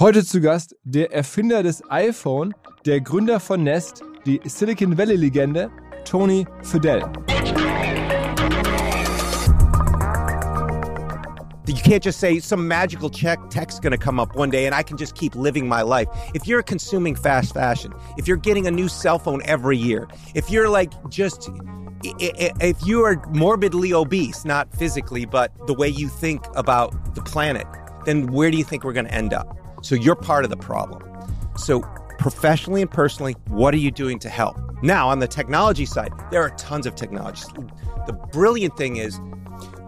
Heute zu Gast der Erfinder des iPhone, der Gründer von Nest, die Silicon Valley-Legende Tony Fadell. You can't just say some magical check text going to come up one day and I can just keep living my life. If you're consuming fast fashion, if you're getting a new cell phone every year, if you're like just if you are morbidly obese, not physically, but the way you think about the planet, then where do you think we're going to end up? So you're part of the problem. So professionally and personally, what are you doing to help? Now, on the technology side, there are tons of technologies. The brilliant thing is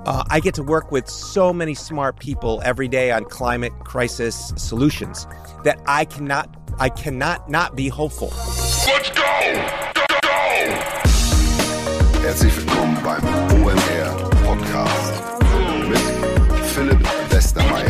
uh, I get to work with so many smart people every day on climate crisis solutions that I cannot I cannot not be hopeful. Let's go! Go, go! Herzlich willkommen beim OMR Podcast mit Philipp Westermeier.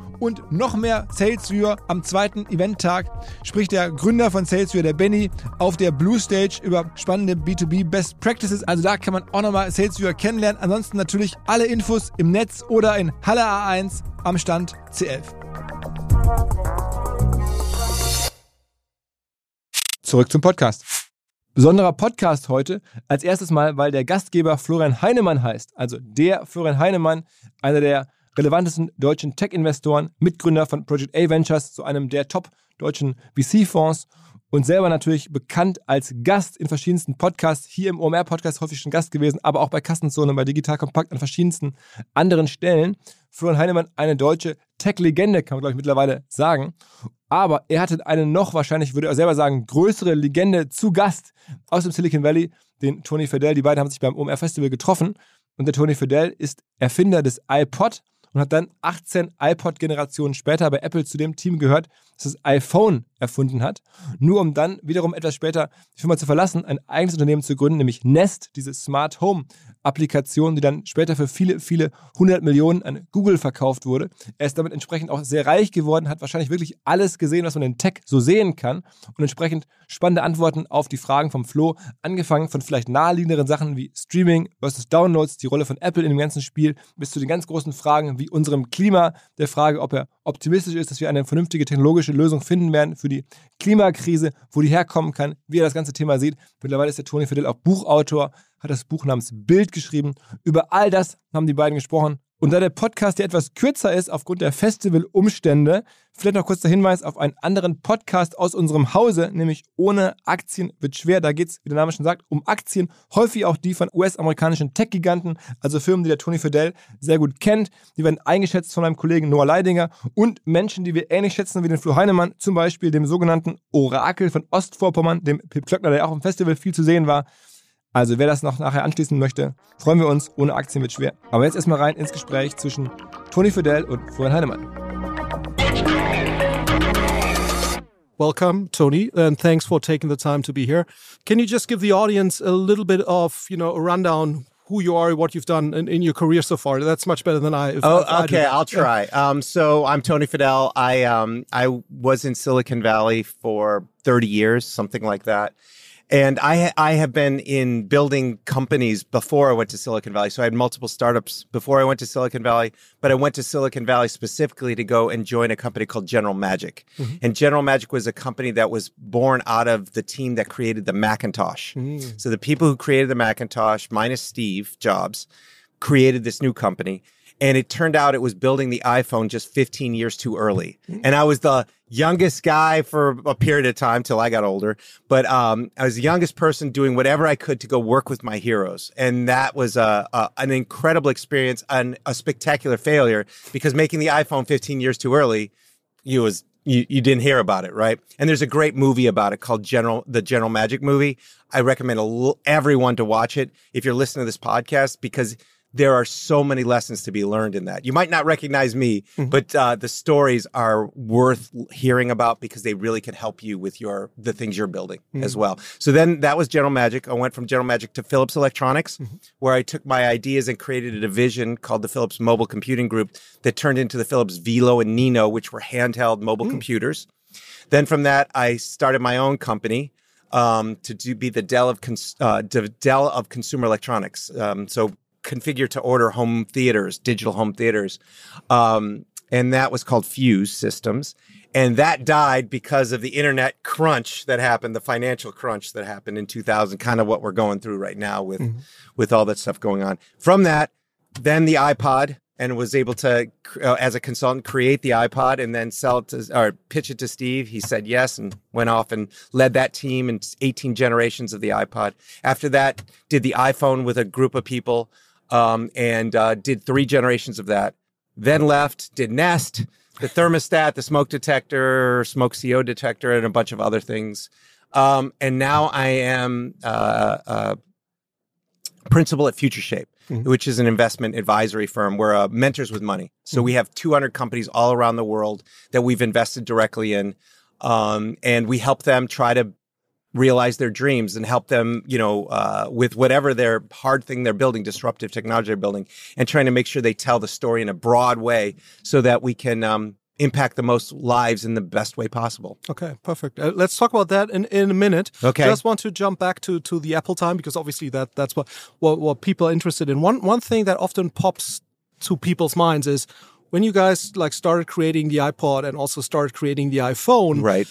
und noch mehr SalesViewer am zweiten Eventtag spricht der Gründer von SalesViewer, der Benny, auf der Blue Stage über spannende B2B Best Practices. Also da kann man auch nochmal SalesViewer kennenlernen. Ansonsten natürlich alle Infos im Netz oder in Halle A1 am Stand C11. Zurück zum Podcast. Besonderer Podcast heute. Als erstes mal, weil der Gastgeber Florian Heinemann heißt. Also der Florian Heinemann, einer der relevantesten deutschen Tech-Investoren, Mitgründer von Project A Ventures, zu einem der top deutschen VC-Fonds und selber natürlich bekannt als Gast in verschiedensten Podcasts, hier im OMR-Podcast häufig schon Gast gewesen, aber auch bei Kassenzone, bei Digital Kompakt an verschiedensten anderen Stellen. Florian Heinemann, eine deutsche Tech-Legende, kann man glaube ich mittlerweile sagen. Aber er hatte eine noch wahrscheinlich, würde er selber sagen, größere Legende zu Gast aus dem Silicon Valley, den Tony Fidel. Die beiden haben sich beim OMR Festival getroffen. Und der Tony Fidel ist Erfinder des iPod und hat dann 18 iPod-Generationen später bei Apple zu dem Team gehört, das das iPhone erfunden hat, nur um dann wiederum etwas später die Firma zu verlassen, ein eigenes Unternehmen zu gründen, nämlich Nest, diese Smart Home Applikation, die dann später für viele, viele hundert Millionen an Google verkauft wurde. Er ist damit entsprechend auch sehr reich geworden, hat wahrscheinlich wirklich alles gesehen, was man in Tech so sehen kann und entsprechend spannende Antworten auf die Fragen vom Flo, angefangen von vielleicht naheliegenderen Sachen wie Streaming versus Downloads, die Rolle von Apple in dem ganzen Spiel, bis zu den ganz großen Fragen wie unserem Klima, der Frage, ob er optimistisch ist, dass wir eine vernünftige technologische Lösung finden werden für die Klimakrise, wo die herkommen kann, wie er das ganze Thema sieht. Mittlerweile ist der Tony Fidel auch Buchautor, hat das Buch namens Bild geschrieben. Über all das haben die beiden gesprochen. Und da der Podcast ja etwas kürzer ist aufgrund der Festivalumstände, vielleicht noch kurz der Hinweis auf einen anderen Podcast aus unserem Hause, nämlich Ohne Aktien wird schwer. Da geht es, wie der Name schon sagt, um Aktien, häufig auch die von US-amerikanischen Tech-Giganten, also Firmen, die der Tony Fidel sehr gut kennt. Die werden eingeschätzt von meinem Kollegen Noah Leidinger und Menschen, die wir ähnlich schätzen wie den Flo Heinemann, zum Beispiel dem sogenannten Orakel von Ostvorpommern, dem Pip Klöckner, der auch im Festival viel zu sehen war. Also wer das noch nachher anschließen möchte, freuen wir uns. Ohne Aktien wird schwer. Aber jetzt erstmal rein ins Gespräch zwischen Tony Fidel und Florian Heinemann. Welcome, Tony, and thanks for taking the time to be here. Can you just give the audience a little bit of, you know, a rundown who you are, what you've done in, in your career so far? That's much better than I. oh, okay, I will try. Um, so I'm Tony Fidel. I um, I was in Silicon Valley for 30 years, something like that. And I I have been in building companies before I went to Silicon Valley. So I had multiple startups before I went to Silicon Valley, but I went to Silicon Valley specifically to go and join a company called General Magic. Mm-hmm. And General Magic was a company that was born out of the team that created the Macintosh. Mm. So the people who created the Macintosh, minus Steve Jobs, created this new company and it turned out it was building the iPhone just 15 years too early. Mm. And I was the youngest guy for a period of time till I got older. But um, I was the youngest person doing whatever I could to go work with my heroes, and that was a, a an incredible experience and a spectacular failure because making the iPhone 15 years too early, you was you, you didn't hear about it, right? And there's a great movie about it called General the General Magic movie. I recommend everyone to watch it if you're listening to this podcast because there are so many lessons to be learned in that. You might not recognize me, Mm-hmm. but uh, the stories are worth hearing about because they really can help you with your the things you're building Mm-hmm. as well. So then that was General Magic. I went from General Magic to Philips Electronics, Mm-hmm. where I took my ideas and created a division called the Philips Mobile Computing Group that turned into the Philips Velo and Nino, which were handheld mobile Mm. computers. Then from that, I started my own company um, to do, be the Dell of cons- uh, Dell of consumer electronics. Um, so configure to order home theaters, digital home theaters, um, and that was called Fuse Systems. And that died because of the internet crunch that happened, the financial crunch that happened in 2000, kind of what we're going through right now with with all that stuff going on. From that, then the iPod and was able to, uh, as a consultant, create the iPod and then sell it to or pitch it to Steve. He said yes and went off and led that team in 18 generations of the iPod. After that, did the iPhone with a group of people um, and uh, did three generations of that. Then left, did Nest, the thermostat, the smoke detector, smoke CO detector, and a bunch of other things. Um, and now I am uh, uh, principal at Future Shape, which is an investment advisory firm. We're uh, mentors with money. So we have 200 companies all around the world that we've invested directly in. Um, and we help them try to realize their dreams and help them, you know, uh, with whatever their hard thing they're building, disruptive technology they're building, and trying to make sure they tell the story in a broad way so that we can um, impact the most lives in the best way possible. Okay, perfect. Uh, let's talk about that in, in a minute. Okay. Just want to jump back to, to the Apple time because obviously that that's what, what what people are interested in. One one thing that often pops to people's minds is when you guys like started creating the iPod and also started creating the iPhone. Right.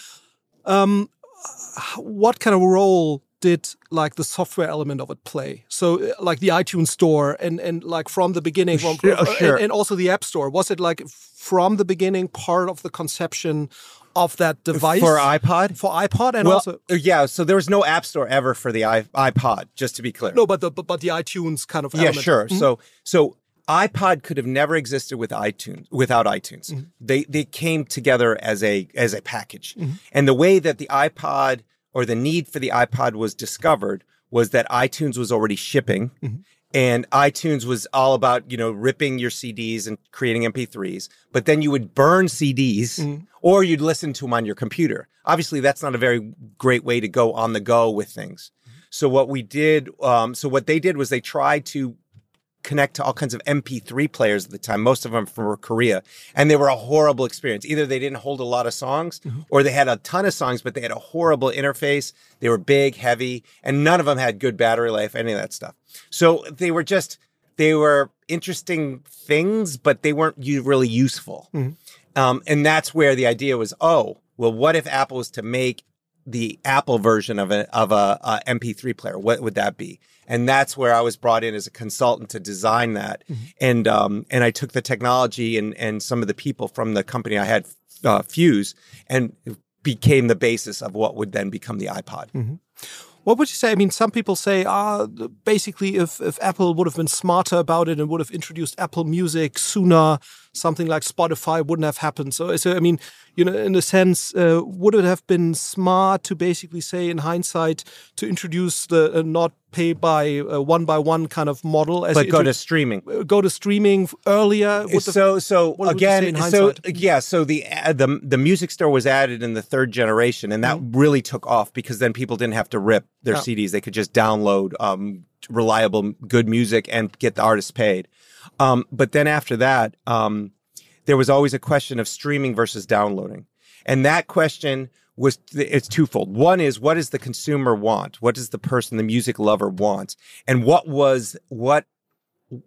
What kind of role did like the software element of it play? So uh, like the iTunes store and and like from the beginning, Sure, uh, sure. And, and also the App Store. Was it like from the beginning part of the conception of that device For iPod? For iPod and well, also yeah. So there was no app store ever for the iPod, just to be clear. no, but the but, the iTunes kind of Yeah, element. sure. So so iPod could have never existed with iTunes without iTunes. Mm-hmm. They they came together as a as a package. Mm-hmm. And the way that the iPod or the need for the iPod was discovered was that iTunes was already shipping mm-hmm. and iTunes was all about, you know, ripping your CDs and creating MP3s, but then you would burn CDs or you'd listen to them on your computer. Obviously, that's not a very great way to go on the go with things. So what we did, um, so what they did was they tried to connect to all kinds of MP3 players at the time, most of them from Korea, and they were a horrible experience. Either they didn't hold a lot of songs, or they had a ton of songs, but they had a horrible interface. They were big, heavy, and none of them had good battery life, any of that stuff. So they were just they were interesting things, but they weren't really useful. Um, and that's where the idea was, oh, well, what if Apple was to make the Apple version of a of a, a MP3 player? What would that be? And that's where I was brought in as a consultant to design that. And um, and I took the technology and and some of the people from the company I had, uh, Fuse, and became the basis of what would then become the iPod. What would you say? I mean, some people say, ah, basically, if, if Apple would have been smarter about it and would have introduced Apple Music sooner, something like Spotify wouldn't have happened. So, so I mean, you know, in a sense, uh, would it have been smart to basically say, in hindsight, to introduce the uh, not pay by uh, one by one kind of model as But go to streaming. uh, go to streaming earlier? The- so so what would you say again in so yeah so the uh, the the music store was added in the third generation and that Mm-hmm. really took off because then people didn't have to rip their Yeah. CDs they could just download um reliable good music and get the artist paid um but then after that um there was always a question of streaming versus downloading. And that question was it's twofold. One is what does the consumer want? What does the person the music lover want? And what was what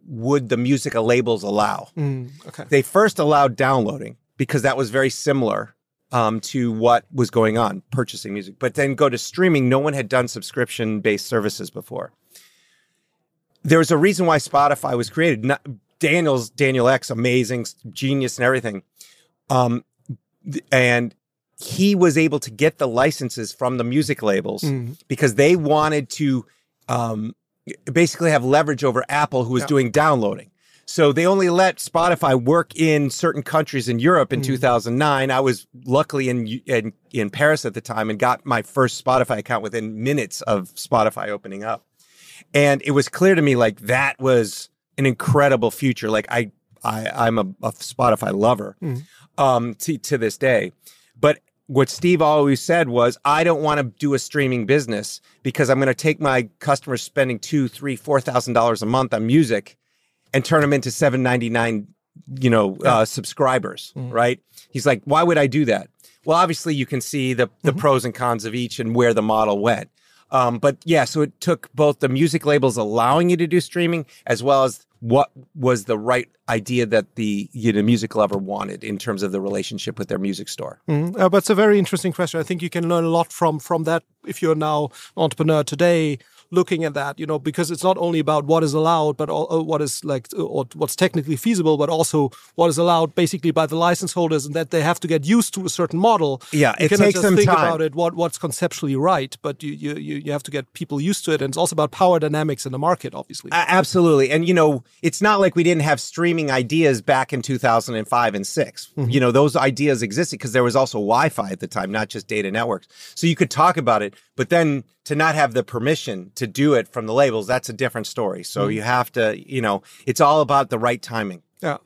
would the music labels allow? Mm, okay. they first allowed downloading because that was very similar um, to what was going on purchasing music. But then go to streaming no one had done subscription based services before there was a reason why spotify was created Not, daniel's daniel Ek's amazing genius and everything um, and he was able to get the licenses from the music labels because they wanted to um, basically have leverage over Apple, who was doing downloading. So they only let Spotify work in certain countries in Europe in 2009. I was luckily in, in in Paris at the time and got my first Spotify account within minutes of Spotify opening up. And it was clear to me like that was an incredible future. Like I I I'm a, a Spotify lover um to, to this day. But what Steve always said was, I don't want to do a streaming business because I'm going to take my customers spending two, three, four thousand dollars a month on music and turn them into seven ninety nine, you know, uh, subscribers. Right? He's like, why would I do that? Well, obviously, you can see the the pros and cons of each and where the model went. Um, but yeah, so it took both the music labels allowing you to do streaming as well as what was the right idea that the you know, music lover wanted in terms of the relationship with their music store. Mm, uh, but it's a very interesting question. I think you can learn a lot from from that if you're now entrepreneur today looking at that, you know, because it's not only about what is allowed, but all, uh, what is like, uh, or what's technically feasible, but also what is allowed basically by the license holders and that they have to get used to a certain model. Yeah, you it takes just them think time. about it, what, what's conceptually right, but you, you, you you have to get people used to it. And it's also about power dynamics in the market, obviously. A- absolutely. And, you know, it's not like we didn't have streaming ideas back in 2005 and 6. You know, those ideas existed because there was also Wi Fi at the time, not just data networks. So you could talk about it, but then to not have the permission to do it from the labels, that's a different story. So you have to, you know, it's all about the right timing. Yeah,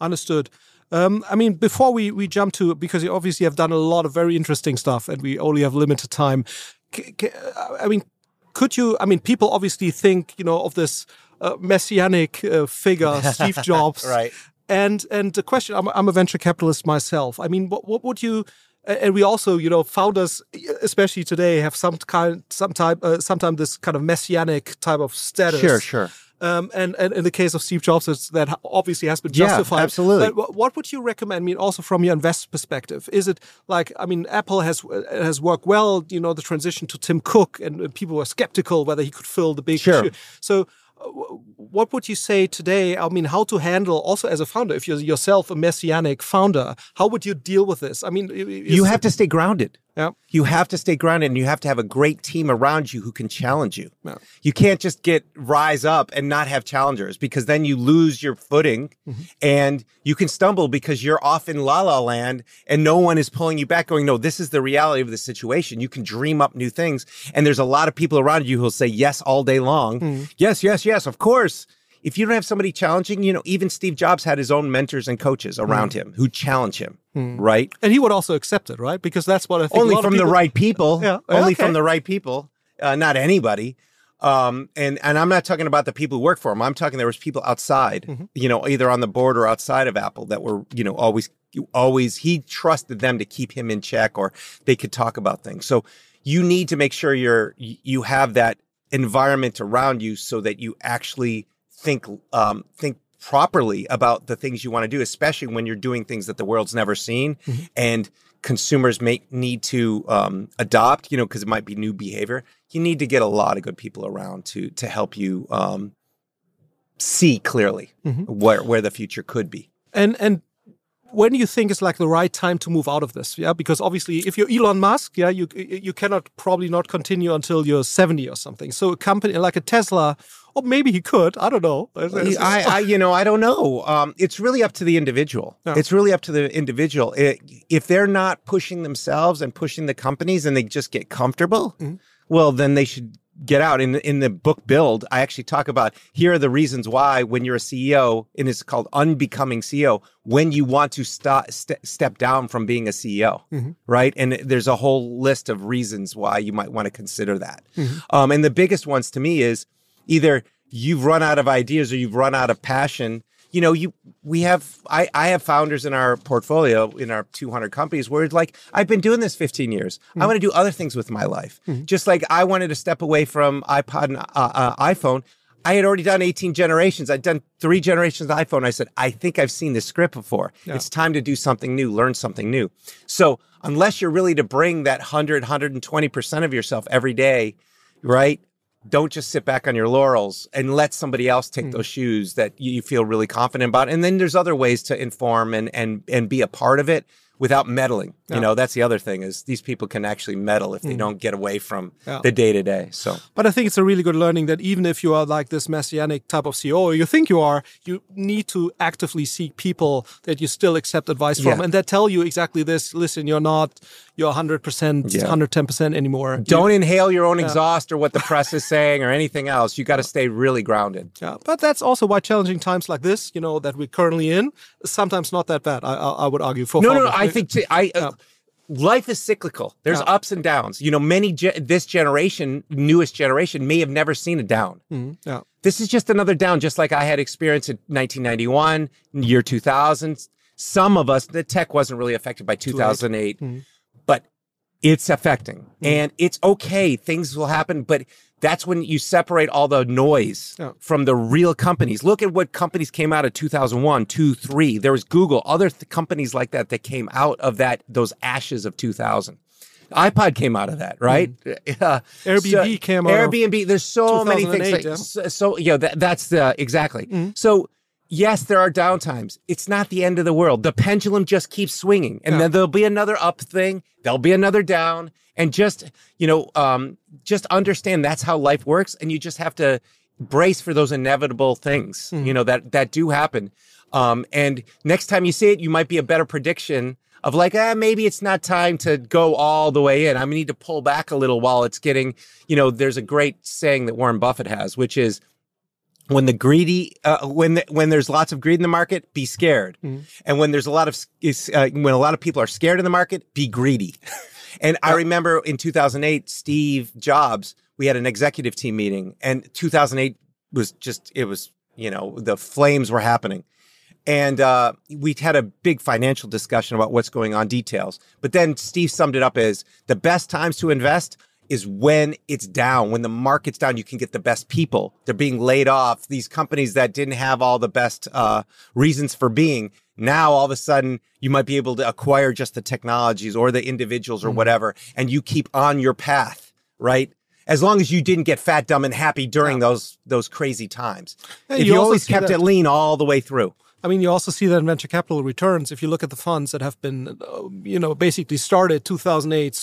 understood. Um, I mean, before we, we jump to, because you obviously have done a lot of very interesting stuff and we only have limited time. C- c- I mean, could you, I mean, people obviously think, you know, of this uh, messianic uh, figure, Steve Jobs. Right. And, and the question, I'm, I'm a venture capitalist myself. I mean, what, what would you, and we also, you know, founders, especially today, have some kind, some type, uh, sometimes this kind of messianic type of status. Sure, sure. Um, and, and in the case of Steve Jobs, it's, that obviously has been justified. Yeah, absolutely. But what would you recommend? I mean, also from your investor perspective, is it like I mean, Apple has uh, has worked well. You know, the transition to Tim Cook, and uh, people were skeptical whether he could fill the big Sure. shoe. So. Wh- What would you say today? I mean, how to handle also as a founder, if you're yourself a messianic founder, how would you deal with this? I mean, You have to stay grounded. Yeah. You have to stay grounded and you have to have a great team around you who can challenge you. Yeah. You can't just get rise up and not have challengers because then you lose your footing Mm-hmm. and you can stumble because you're off in la la land and no one is pulling you back going, no, this is the reality of the situation. You can dream up new things. And there's a lot of people around you who'll say yes all day long. Mm-hmm. Yes, yes, yes, of course. If you don't have somebody challenging, you know, even Steve Jobs had his own mentors and coaches around Mm-hmm. him who challenge him, right? and he would also accept it, right? Because that's what I think. only from the right people. Yeah. Only Okay. from the right people, uh, not anybody. Um, and and I'm not talking about the people who work for him. I'm talking there was people outside, Mm-hmm. you know, either on the board or outside of Apple that were, you know, always always he trusted them to keep him in check or they could talk about things. So you need to make sure you're you have that environment around you so that you actually think um, think properly about the things you want to do, especially when you're doing things that the world's never seen and consumers may need to um, adopt. You know, because it might be new behavior. You need to get a lot of good people around to to help you um, see clearly where where the future could be. And and when do you think is like the right time to move out of this? Yeah, because obviously, if you're Elon Musk, yeah, you you cannot probably not continue until you're 70 or something. So a company like a Tesla, or maybe he could, I don't know. I, I, you know, I don't know. Um, it's really up to the individual. Yeah. It's really up to the individual. It, if they're not pushing themselves and pushing the companies, and they just get comfortable, well, then they should get out. In in the book Build, I actually talk about here are the reasons why when you're a CEO, and it's called unbecoming CEO, when you want to stop st- step down from being a CEO, right? And there's a whole list of reasons why you might want to consider that. Um, and the biggest ones to me is either you've run out of ideas or you've run out of passion you know you we have i i have founders in our portfolio in our 200 companies where it's like i've been doing this 15 years i want to do other things with my life just like i wanted to step away from ipod and uh, uh, iphone I had already done 18 generations. I'd done three generations of iPhone. I said, I think I've seen this script before. It's time to do something new, learn something new. So, unless you're really to bring that 100, 120% of yourself every day, right? Don't just sit back on your laurels and let somebody else take hmm. those shoes that you feel really confident about. And then there's other ways to inform and and and be a part of it without meddling. Yeah. You know, that's the other thing is these people can actually meddle if they hmm. don't get away from Yeah. the day to day. So But I think it's a really good learning that even if you are like this messianic type of CEO, or you think you are, you need to actively seek people that you still accept advice from Yeah. and that tell you exactly this. Listen, you're not, you're 100%, Yeah. 110% anymore. Don't inhale your own exhaust or what the press is saying or anything else. You got to stay really grounded. Yeah, but that's also why challenging times like this, you know, that we're currently in, sometimes not that bad. I, I, I would argue for No, no, no. I think t- I. Uh, Life is cyclical. There's Yeah. ups and downs. You know, many ge- this generation, newest generation, may have never seen a down. Mhm, yeah. This is just another down, just like I had experienced in 1991, year 2000. Some of us, the tech wasn't really affected by 2008, Mhm. But it's affecting, Mm-hmm. and it's okay. Things will happen, but that's when you separate all the noise Yeah. from the real companies. Look at what companies came out of 2001, 2, 3. There was Google, other th- companies like that that came out of that those ashes of 2000. iPod came out of that, right? Uh, Airbnb so- came out of Airbnb. There's so many things. like- yeah. so, so yeah, that, that's the exactly. Mm-hmm. So yes, there are downtimes. It's not the end of the world. The pendulum just keeps swinging, and then there'll be another up thing. There'll be another down, and just you know, um, just understand that's how life works, and you just have to brace for those inevitable things. Mm-hmm. You know that that do happen. Um, and next time you see it, you might be a better prediction of like, ah, maybe it's not time to go all the way in. I need to pull back a little while it's getting, you know, there's a great saying that Warren Buffett has, which is when the greedy, uh, when the, when there's lots of greed in the market, be scared, and when there's a lot of uh, when a lot of people are scared in the market, be greedy. and I remember in 2008, Steve Jobs, we had an executive team meeting, and 2008 was just it was you know the flames were happening. And uh, we had a big financial discussion about what's going on details. But then steve summed it up as the best times to invest is when it's down when the market's down you can get the best people. They're being laid off. These companies that didn't have all the best uh, reasons for being now all of a sudden you might be able to acquire just the technologies or the individuals or whatever and you keep on your path right? As long as you didn't get fat dumb and happy during those those crazy times. Yeah, if you you, always kept that- it lean all the way through I mean, you also see that in venture capital returns. If you look at the funds that have been, you know, basically started 2008,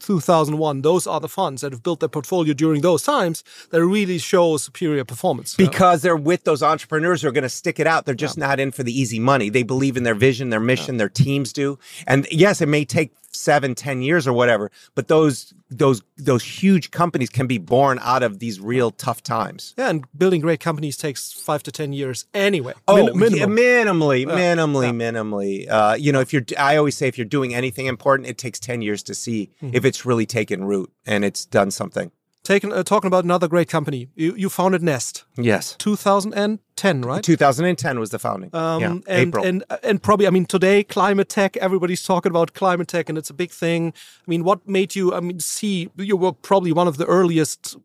2001, those are the funds that have built their portfolio during those times that really show superior performance. because they're with those entrepreneurs who are going to stick it out. They're just not in for the easy money. They believe in their vision, their mission, their teams do. And yes, it may take seven, ten years or whatever, but those those those huge companies can be born out of these real tough times. yeah, and building great companies takes five to 10 years anyway. Oh, Min- yeah, minimally, minimally, minimally. Uh, you know, if you're, I always say, if you're doing anything important, it takes ten years to see Mm-hmm. if it's really taken root and it's done something. Taking, uh, talking about another great company, you, you founded Nest, Yes, 2010, right? 2010 was the founding. Um, yeah, and, April. and and probably, I mean, today climate tech, everybody's talking about climate tech, and it's a big thing. I mean, what made you? I mean, see, you were probably one of the earliest,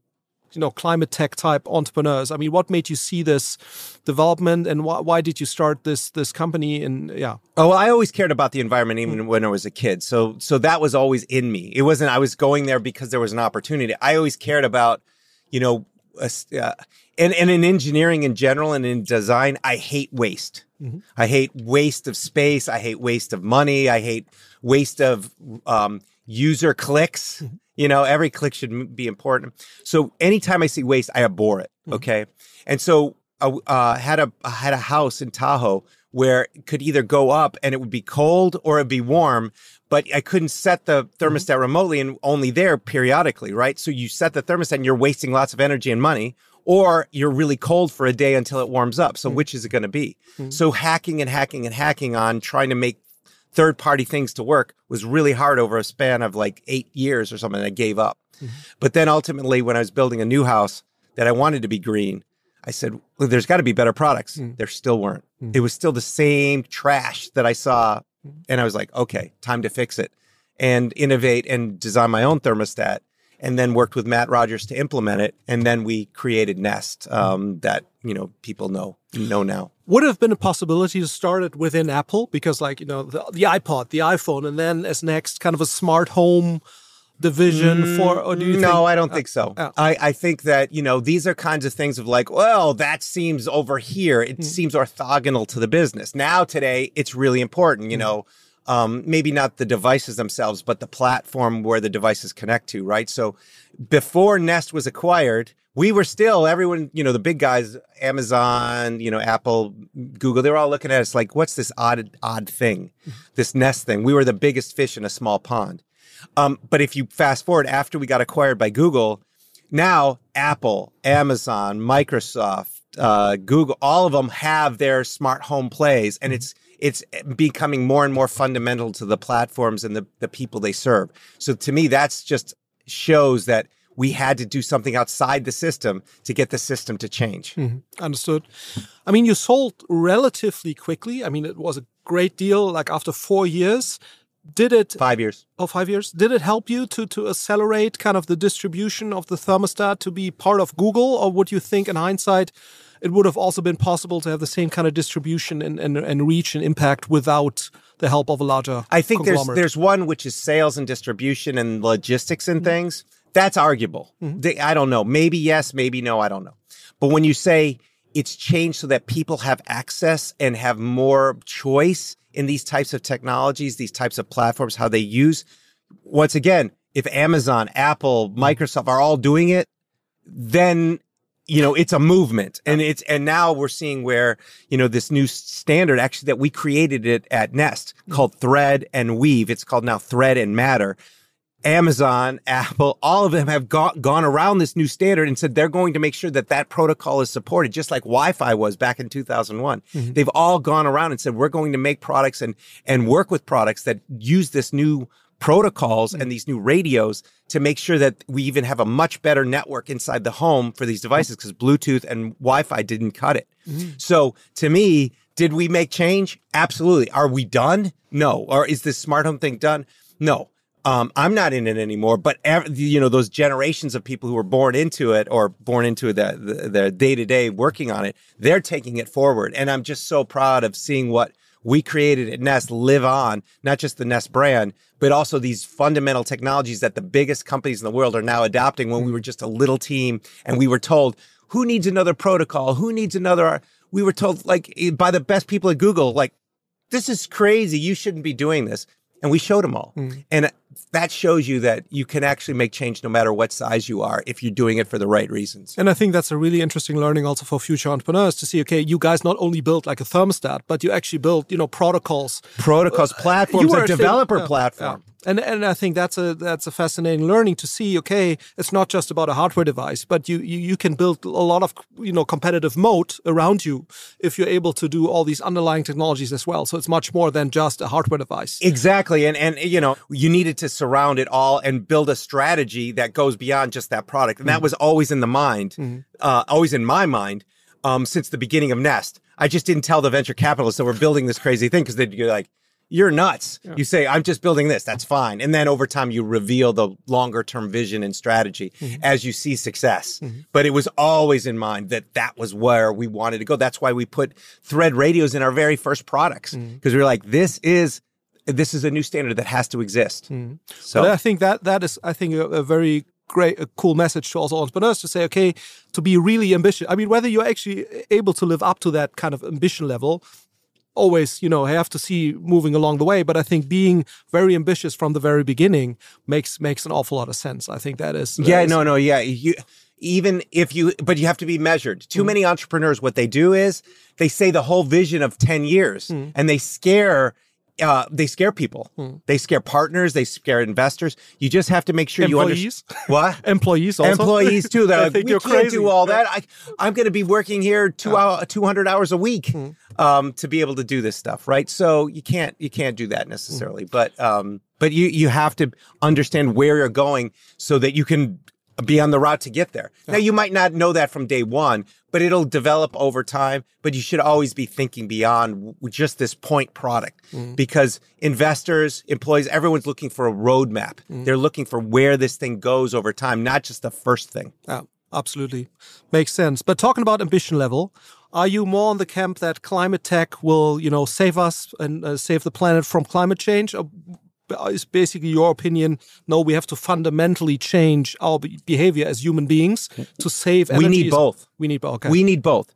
you know, climate tech type entrepreneurs. I mean, what made you see this development, and why, why did you start this this company? And yeah, Oh, well, I always cared about the environment even when I was a kid. So so that was always in me. It wasn't I was going there because there was an opportunity. I always cared about, you know, uh, uh, and and in engineering in general and in design, I hate waste. I hate waste of space. I hate waste of money. I hate waste of um, user clicks. You know, every click should be important. So anytime I see waste, I abhor it. Mm-hmm. Okay, and so I uh, had a I had a house in Tahoe where it could either go up and it would be cold or it'd be warm, but I couldn't set the mm-hmm. thermostat remotely and only there periodically, right? So you set the thermostat and you're wasting lots of energy and money, or you're really cold for a day until it warms up. So mm. which is it going to be? Mm-hmm. So hacking and hacking and hacking on trying to make third party things to work was really hard over a span of like eight years or something. I gave up. Mm-hmm. But then ultimately, when I was building a new house that I wanted to be green, I said, well, there's got to be better products. Mm. There still weren't. Mm. It was still the same trash that I saw. Mm. And I was like, okay, time to fix it and innovate and design my own thermostat. And then worked with Matt Rogers to implement it. And then we created Nest um, that, you know, people know know now. would it have been a possibility to start it within Apple because, like, you know, the, the iPod, the iPhone, and then as next, kind of a smart home division for? Or do you Mm, no, think, I don't think so. yeah. I, I think that, you know, these are kinds of things of like, well, that seems over here. It seems orthogonal to the business. Now, today, it's really important, you know. Um, maybe not the devices themselves, but the platform where the devices connect to, right? So before Nest was acquired, we were still everyone, you know, the big guys, Amazon, you know, Apple, Google, they were all looking at us like, what's this odd, odd thing, this Nest thing? We were the biggest fish in a small pond. Um, but if you fast forward after we got acquired by Google, now Apple, Amazon, Microsoft, uh, Google, all of them have their smart home plays, and it's it's becoming more and more fundamental to the platforms and the, the people they serve. So to me, that's just shows that we had to do something outside the system to get the system to change. Mhm. Understood. I mean, you sold relatively quickly. I mean, it was a great deal. Like after four years, did it? Five years. Oh, five years. Did it help you to to accelerate kind of the distribution of the thermostat to be part of Google, or would you think, in hindsight, it would have also been possible to have the same kind of distribution and and, and reach and impact without the help of a larger? I think there's there's one which is sales and distribution and logistics and mm-hmm. things. That's arguable. Mm-hmm. They- I don't know. Maybe yes, maybe no. I don't know. But when you say it's changed so that people have access and have more choice in these types of technologies, these types of platforms, how they use. Once again, if Amazon, Apple, Microsoft are all doing it, then you know it's a movement. And it's and now we're seeing where you know this new standard actually that we created it at nest hmm. called thread and weave. It's called now thread and matter amazon apple all of them have gone, gone around this new standard and said they're going to make sure that that protocol is supported just like wi-fi was back in 2001 mm-hmm. they've all gone around and said we're going to make products and and work with products that use this new protocols mm-hmm. and these new radios to make sure that we even have a much better network inside the home for these devices because Bluetooth and Wi-Fi didn't cut it. Mm-hmm. So to me, did we make change? Absolutely. Are we done? No. Or is this smart home thing done? No. Um, I'm not in it anymore, but ev- you know those generations of people who were born into it or born into the the- the day to day working on it, they're taking it forward, and I'm just so proud of seeing what we created at Nest live on, not just the Nest brand, but also these fundamental technologies that the biggest companies in the world are now adopting when we were just a little team and we were told, who needs another protocol? Who needs another? We were told, like, by the best people at Google, like, this is crazy. You shouldn't be doing this. And we showed them all. And that shows you that you can actually make change no matter what size you are if you're doing it for the right reasons. And I think that's a really interesting learning also for future entrepreneurs to see, okay, you guys not only built like a thermostat, but you actually built, you know, protocols. Protocols, uh, platforms, were a developer yeah, platform. yeah. And and I think that's a that's a fascinating learning to see. Okay, it's not just about a hardware device, but you you, you can build a lot of you know competitive moat around you if you're able to do all these underlying technologies as well. So it's much more than just a hardware device. Exactly. And and you know, you needed to surround it all and build a strategy that goes beyond just that product. And that was always in the mind, uh, always in my mind, um, since the beginning of Nest. I just didn't tell the venture capitalists that we're building this crazy thing because they'd be like, you're nuts. You say, I'm just building this. That's fine. And then over time, you reveal the longer term vision and strategy mm-hmm. as you see success. Mm-hmm. But it was always in mind that that was where we wanted to go. That's why we put thread radios in our very first products mm-hmm. because we were like, this is. This is a new standard that has to exist. So But I think that that is, I think, a, a very great, a cool message to also entrepreneurs to say, okay, to be really ambitious. I mean, whether you're actually able to live up to that kind of ambition level, always, you know, I have to see moving along the way. But I think being very ambitious from the very beginning makes makes an awful lot of sense. I think that is. that Yeah, is- no, no, yeah. You even if you but you have to be measured. Too mm-hmm. many entrepreneurs what they do is they say the whole vision of 10 years mm-hmm. and they scare uh, they scare people. They scare partners. They scare investors. You just have to make sure you Employees? understand what Employees also. employees too. They're I like, think we you're can't crazy. do all that. I, I'm going to be working here two hour, 200 hours a week Hmm. um, to be able to do this stuff, right? So you can't you can't do that necessarily, Hmm. but um, but you you have to understand where you're going so that you can be on the route to get there. Now you might not know that from day one, but it'll develop over time. But you should always be thinking beyond just this point product Hmm. because investors, employees, everyone's looking for a roadmap. Hmm. They're looking for where this thing goes over time, not just the first thing. Yeah, absolutely. Makes sense. But talking about ambition level, are you more on the camp that climate tech will, you know, save us and uh, save the planet from climate change? Or Uh, is basically your opinion, no, we have to fundamentally change our behavior as human beings to save We need both. We need both. Okay. We need both.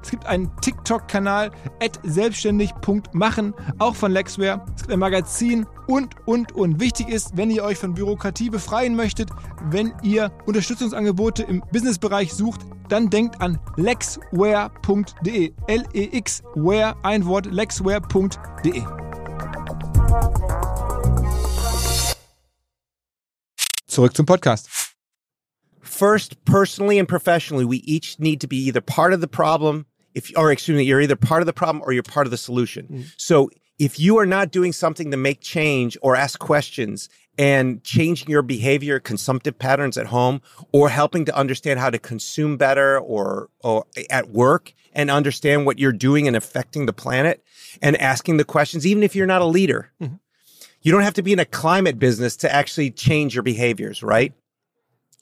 Es gibt einen TikTok-Kanal selbstständig.machen, auch von Lexware. Es gibt ein Magazin und, und, und. Wichtig ist, wenn ihr euch von Bürokratie befreien möchtet, wenn ihr Unterstützungsangebote im Businessbereich sucht, dann denkt an lexware.de. L-E-X-Ware, ein Wort, lexware.de. Zurück zum Podcast. First, personally and professionally, we each need to be either part of the problem, if or excuse me, you're either part of the problem or you're part of the solution. Mm. So if you are not doing something to make change or ask questions and changing your behavior, consumptive patterns at home, or helping to understand how to consume better or, or at work and understand what you're doing and affecting the planet and asking the questions, even if you're not a leader. Mm-hmm. You don't have to be in a climate business to actually change your behaviors, right?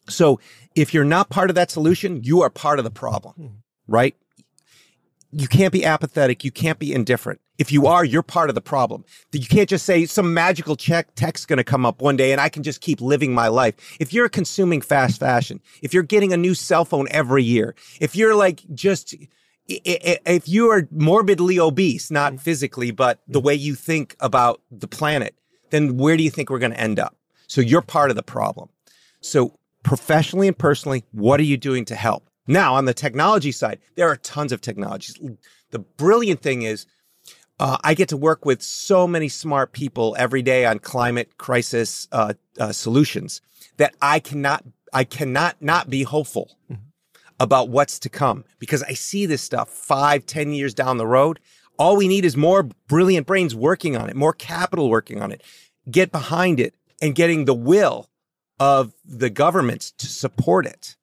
So if you're not part of that solution, you are part of the problem, mm-hmm. right? You can't be apathetic. You can't be indifferent. If you are, you're part of the problem. You can't just say some magical check text going to come up one day and I can just keep living my life. If you're consuming fast fashion, if you're getting a new cell phone every year, if you're like just if you are morbidly obese, not mm-hmm. physically, but the mm-hmm. way you think about the planet, then where do you think we're going to end up? So you're part of the problem. So professionally and personally, what are you doing to help? Now, on the technology side, there are tons of technologies. The brilliant thing is, uh, I get to work with so many smart people every day on climate crisis uh, uh, solutions that I cannot, I cannot not be hopeful about what's to come because I see this stuff five, ten years down the road. All we need is more brilliant brains working on it, more capital working on it. Get behind it and getting the will of the governments to support it,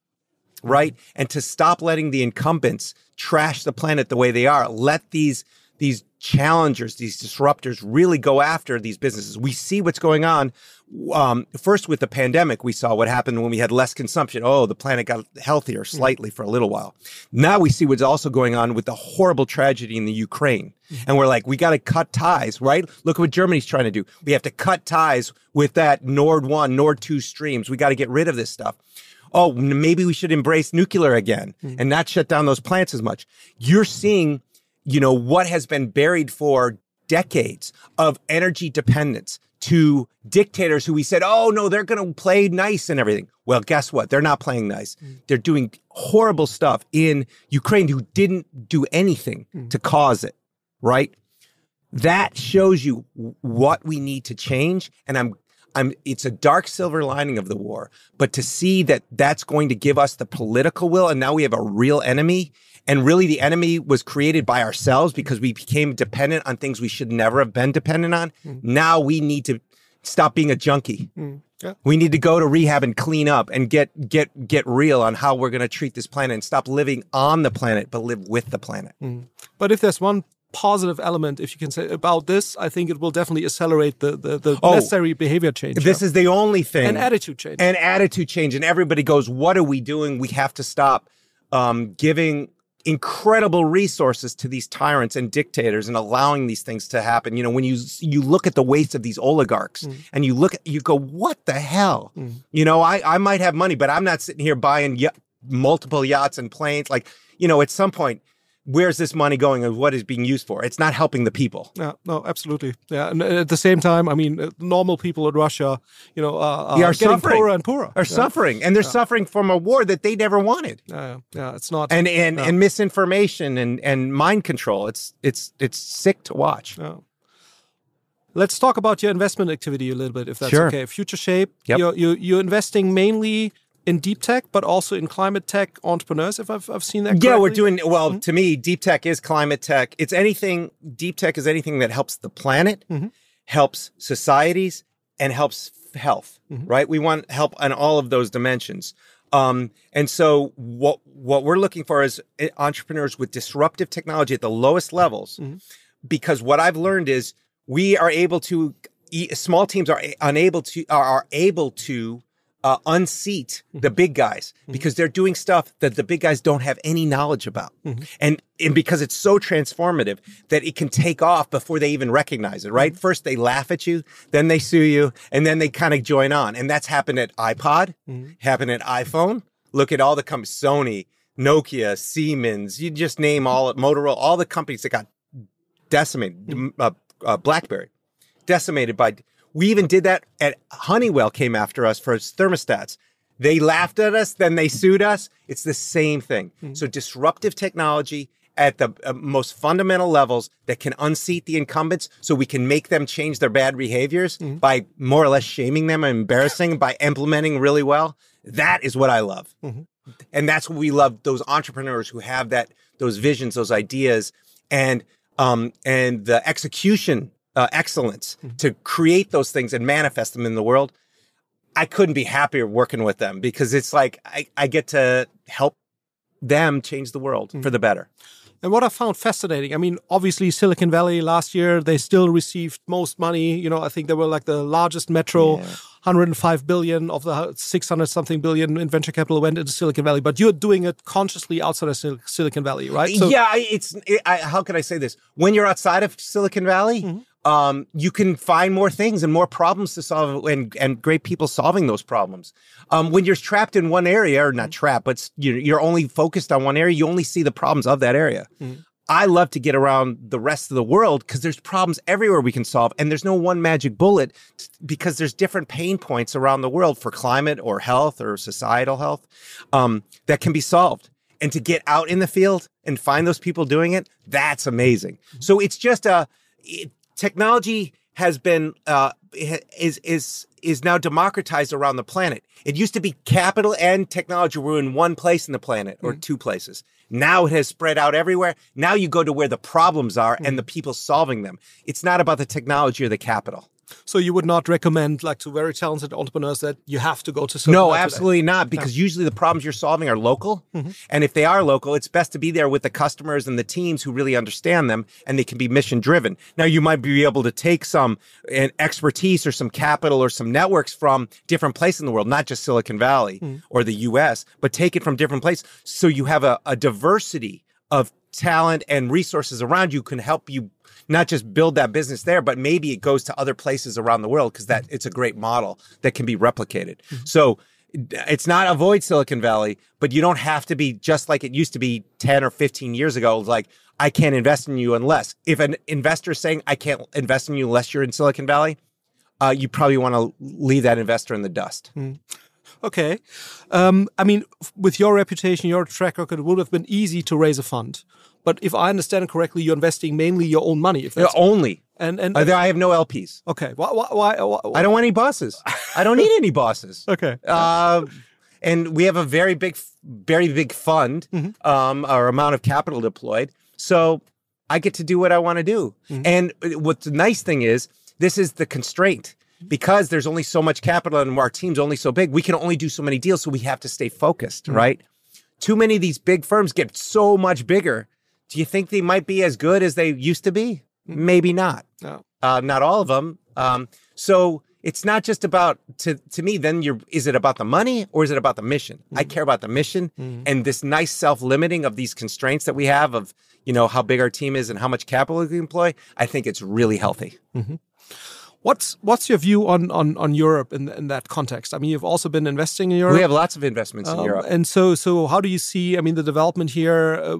right? And to stop letting the incumbents trash the planet the way they are. Let these these challengers, these disruptors, really go after these businesses. We see what's going on. Um, first, with the pandemic, we saw what happened when we had less consumption. Oh, the planet got healthier slightly for a little while. Now we see what's also going on with the horrible tragedy in the Ukraine. And we're like, we got to cut ties, right? Look at what Germany's trying to do. We have to cut ties with that Nord 1, Nord 2 streams. We got to get rid of this stuff. Oh, maybe we should embrace nuclear again mm. and not shut down those plants as much. You're seeing, you know, what has been buried for decades of energy dependence to dictators who we said, oh, no, they're going to play nice and everything. Well, guess what? They're not playing nice. Mm. They're doing horrible stuff in Ukraine who didn't do anything mm. to cause it, right? That shows you what we need to change. And I'm, I'm, it's a dark silver lining of the war, but to see that that's going to give us the political will. And now we have a real enemy. And really the enemy was created by ourselves because we became dependent on things we should never have been dependent on. Hmm. Now we need to stop being a junkie. Hmm. Yeah. We need to go to rehab and clean up and get get get real on how we're going to treat this planet and stop living on the planet but live with the planet. Hmm. But if there's one positive element, if you can say about this, I think it will definitely accelerate the the, the Oh. necessary behavior change. This is the only thing. an attitude change. and attitude change. And everybody goes, What are we doing? We have to stop um, giving incredible resources to these tyrants and dictators and allowing these things to happen. You know, when you you look at the waste of these oligarchs and you look at you go, What the hell? You know, I, I might have money, but I'm not sitting here buying y- multiple yachts and planes. Like, you know, at some point, where's this money going and what is being used for? It's not helping the people. Yeah, no, absolutely. Yeah, and at the same time, I mean, uh, normal people in Russia, you know, uh, are are getting suffering. poorer and poorer. Are yeah. suffering and they're suffering from a war that they never wanted. Yeah, yeah, it's not. and and, Yeah. and misinformation and and mind control. It's it's it's sick to watch. Yeah. Let's talk about your investment activity a little bit, if that's Sure. okay. Future Shape, Yep. you're, you're, you're investing mainly in deep tech, but also in climate tech entrepreneurs. If I've, I've seen that. Yeah, we're doing well. Mm-hmm. To me, deep tech is climate tech. It's anything. Deep tech is anything that helps the planet, mm-hmm. helps societies, and helps health. Mm-hmm. Right? We want help on all of those dimensions. Um, and so, what what we're looking for is eh, entrepreneurs with disruptive technology at the lowest levels, because what I've learned is we are able to. Small teams are eh, unable to are able to uh, unseat the big guys because they're doing stuff that the big guys don't have any knowledge about. And, and because it's so transformative that it can take off before they even recognize it, right? First they laugh at you, then they sue you, and then they kind of join on. And that's happened at iPod, happened at iPhone. Look at all the companies, Sony, Nokia, Siemens, you just name all Motorola, all the companies that got decimated, uh, uh, BlackBerry decimated by. We even did that at Honeywell came after us for its thermostats. They laughed at us, then they sued us. It's the same thing. So disruptive technology at the uh, most fundamental levels that can unseat the incumbents so we can make them change their bad behaviors by more or less shaming them and embarrassing by implementing really well. That is what I love. And that's what we love those entrepreneurs who have that those visions, those ideas and um and the execution uh, excellence mm-hmm. to create those things and manifest them in the world. I couldn't be happier working with them because it's like I, I get to help them change the world for mm-hmm. the better. And what I found fascinating, I mean, obviously Silicon Valley last year they still received most money. You know, I think they were like the largest metro, 105 billion of the 600 something billion in venture capital went into Silicon Valley. But you're doing it consciously outside of Sil- Silicon Valley, right? yeah, it's it, I, how can I say this? When you're outside of Silicon Valley, mm-hmm. Um, you can find more things and more problems to solve, and and great people solving those problems. Um, when you're trapped in one area, or not trapped, but you're, you're only focused on one area, you only see the problems of that area. I love to get around the rest of the world because there's problems everywhere we can solve, and there's no one magic bullet because there's different pain points around the world for climate or health or societal health um, that can be solved. And to get out in the field and find those people doing it, that's amazing. So it's just a it, technology has been uh, is is is now democratized around the planet. It used to be capital and technology were in one place in the planet or two places. Now it has spread out everywhere. Now you go to where the problems are and the people solving them. It's not about the technology or the capital. So you would not recommend, like, to very talented entrepreneurs that you have to go to Silicon No, Valley today? absolutely not, because usually the problems you're solving are local. Mm-hmm. And if they are local, it's best to be there with the customers and the teams who really understand them and they can be mission driven. Now, you might be able to take some an expertise or some capital or some networks from different places in the world, not just Silicon Valley mm-hmm. or the US, but take it from different places. So you have a, a diversity of talent and resources around you can help you not just build that business there, but maybe it goes to other places around the world because that mm-hmm. it's a great model that can be replicated. Mm-hmm. So it's not avoid Silicon Valley, but you don't have to be just like it used to be 10 or 15 years ago. Like, I can't invest in you unless if an investor is saying I can't invest in you unless you're in Silicon Valley, uh, you probably want to leave that investor in the dust. Hmm. Okay. Um, I mean, with your reputation, your track record, it would have been easy to raise a fund. But if I understand it correctly, you're investing mainly your own money. If Uh, that's, only. and and Uh, I have no LPs. okay, why why, why, why I don't want any bosses. I don't need any bosses. okay. Uh, and we have a very big, very big fund, um, or amount of capital deployed. So I get to do what I want to do. And what the nice thing is, this is the constraint because there's only so much capital and our team's only so big. We can only do so many deals, so we have to stay focused, hmm. right? Too many of these big firms get so much bigger. Do you think they might be as good as they used to be? Hmm. Maybe not No. uh, not all of them. Um, so it's not just about to to me. Then you're is it about the money or is it about the mission? I hmm. care about the mission and this nice self limiting of these constraints that we have of you know how big our team is and how much capital we employ. I think it's really healthy. Mm-hmm. What's what's your view on on on Europe in in that context? I mean, you've also been investing in Europe. We have lots of investments in Um, Europe. And so, so how do you see? I mean, the development here. Uh,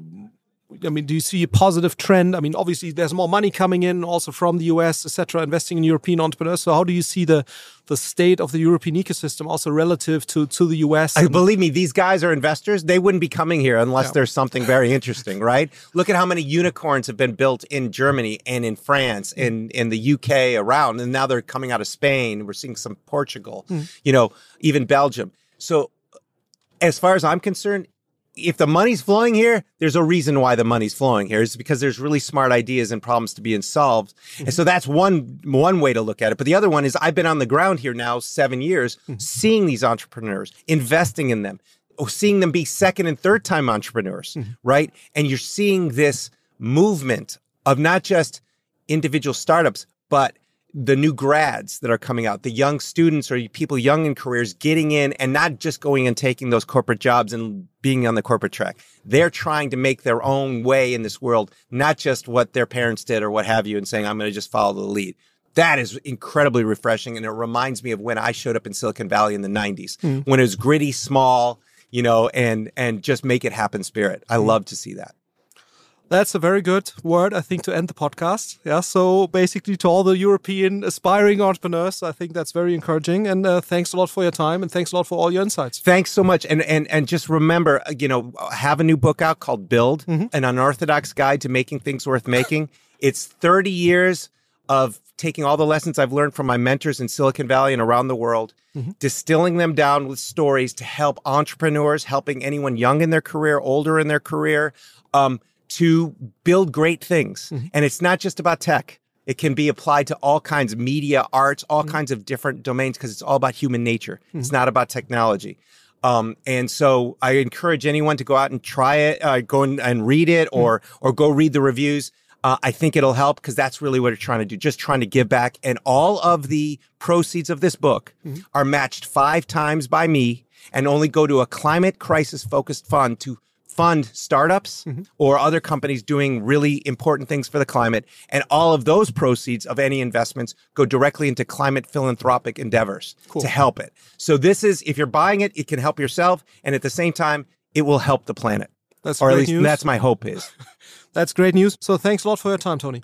I mean, do you see a positive trend? I mean, obviously, there's more money coming in, also from the US, etc., investing in European entrepreneurs. So, how do you see the the state of the European ecosystem, also relative to to the US? I believe me, these guys are investors. They wouldn't be coming here unless there's something very interesting, right? Look at how many unicorns have been built in Germany and in France and in the UK around, and now they're coming out of Spain. We're seeing some Portugal, hmm. you know, even Belgium. So as far as I'm concerned, if the money's flowing here, there's a reason why the money's flowing here. It's because there's really smart ideas and problems to be solved. Mm-hmm. And so that's one one way to look at it. But the other one is I've been on the ground here now seven years, mm-hmm. seeing these entrepreneurs, investing in them, seeing them be second and third time entrepreneurs, mm-hmm. right? And you're seeing this movement of not just individual startups, but the new grads that are coming out, the young students or people young in careers getting in and not just going and taking those corporate jobs and being on the corporate track. They're trying to make their own way in this world, not just what their parents did or what have you, and saying, I'm going to just follow the lead. That is incredibly refreshing. And it reminds me of when I showed up in Silicon Valley in the 90s, mm. when it was gritty, small, you know, and and just make it happen spirit. I mm. love to see that. That's a very good word, I think, to end the podcast. Yeah. So basically, to all the European aspiring entrepreneurs, I think that's very encouraging. And uh, thanks a lot for your time, and thanks a lot for all your insights. Thanks so much. And and and just remember, uh, you know, have a new book out called Build: mm -hmm. An Unorthodox Guide to Making Things Worth Making. it's 30 years of taking all the lessons I've learned from my mentors in Silicon Valley and around the world, mm -hmm. distilling them down with stories to help entrepreneurs, helping anyone young in their career, older in their career. Um, to build great things. Mm-hmm. And it's not just about tech. It can be applied to all kinds of media, arts, all mm-hmm. kinds of different domains because it's all about human nature. Mm-hmm. It's not about technology. Um, and so I encourage anyone to go out and try it, uh, go and, and, read it, mm-hmm. or or go read the reviews. Uh, I think it'll help because that's really what we're trying to do, just trying to give back. And all of the proceeds of this book mm-hmm. are matched five times by me and only go to a climate crisis focused fund to fund startups mm-hmm. or other companies doing really important things for the climate. And all of those proceeds of any investments go directly into climate philanthropic endeavors cool. to help it. So this is, if you're buying it, it can help yourself. And at the same time, it will help the planet. That's or at least news. that's my hope is. that's great news. So thanks a lot for your time, Tony.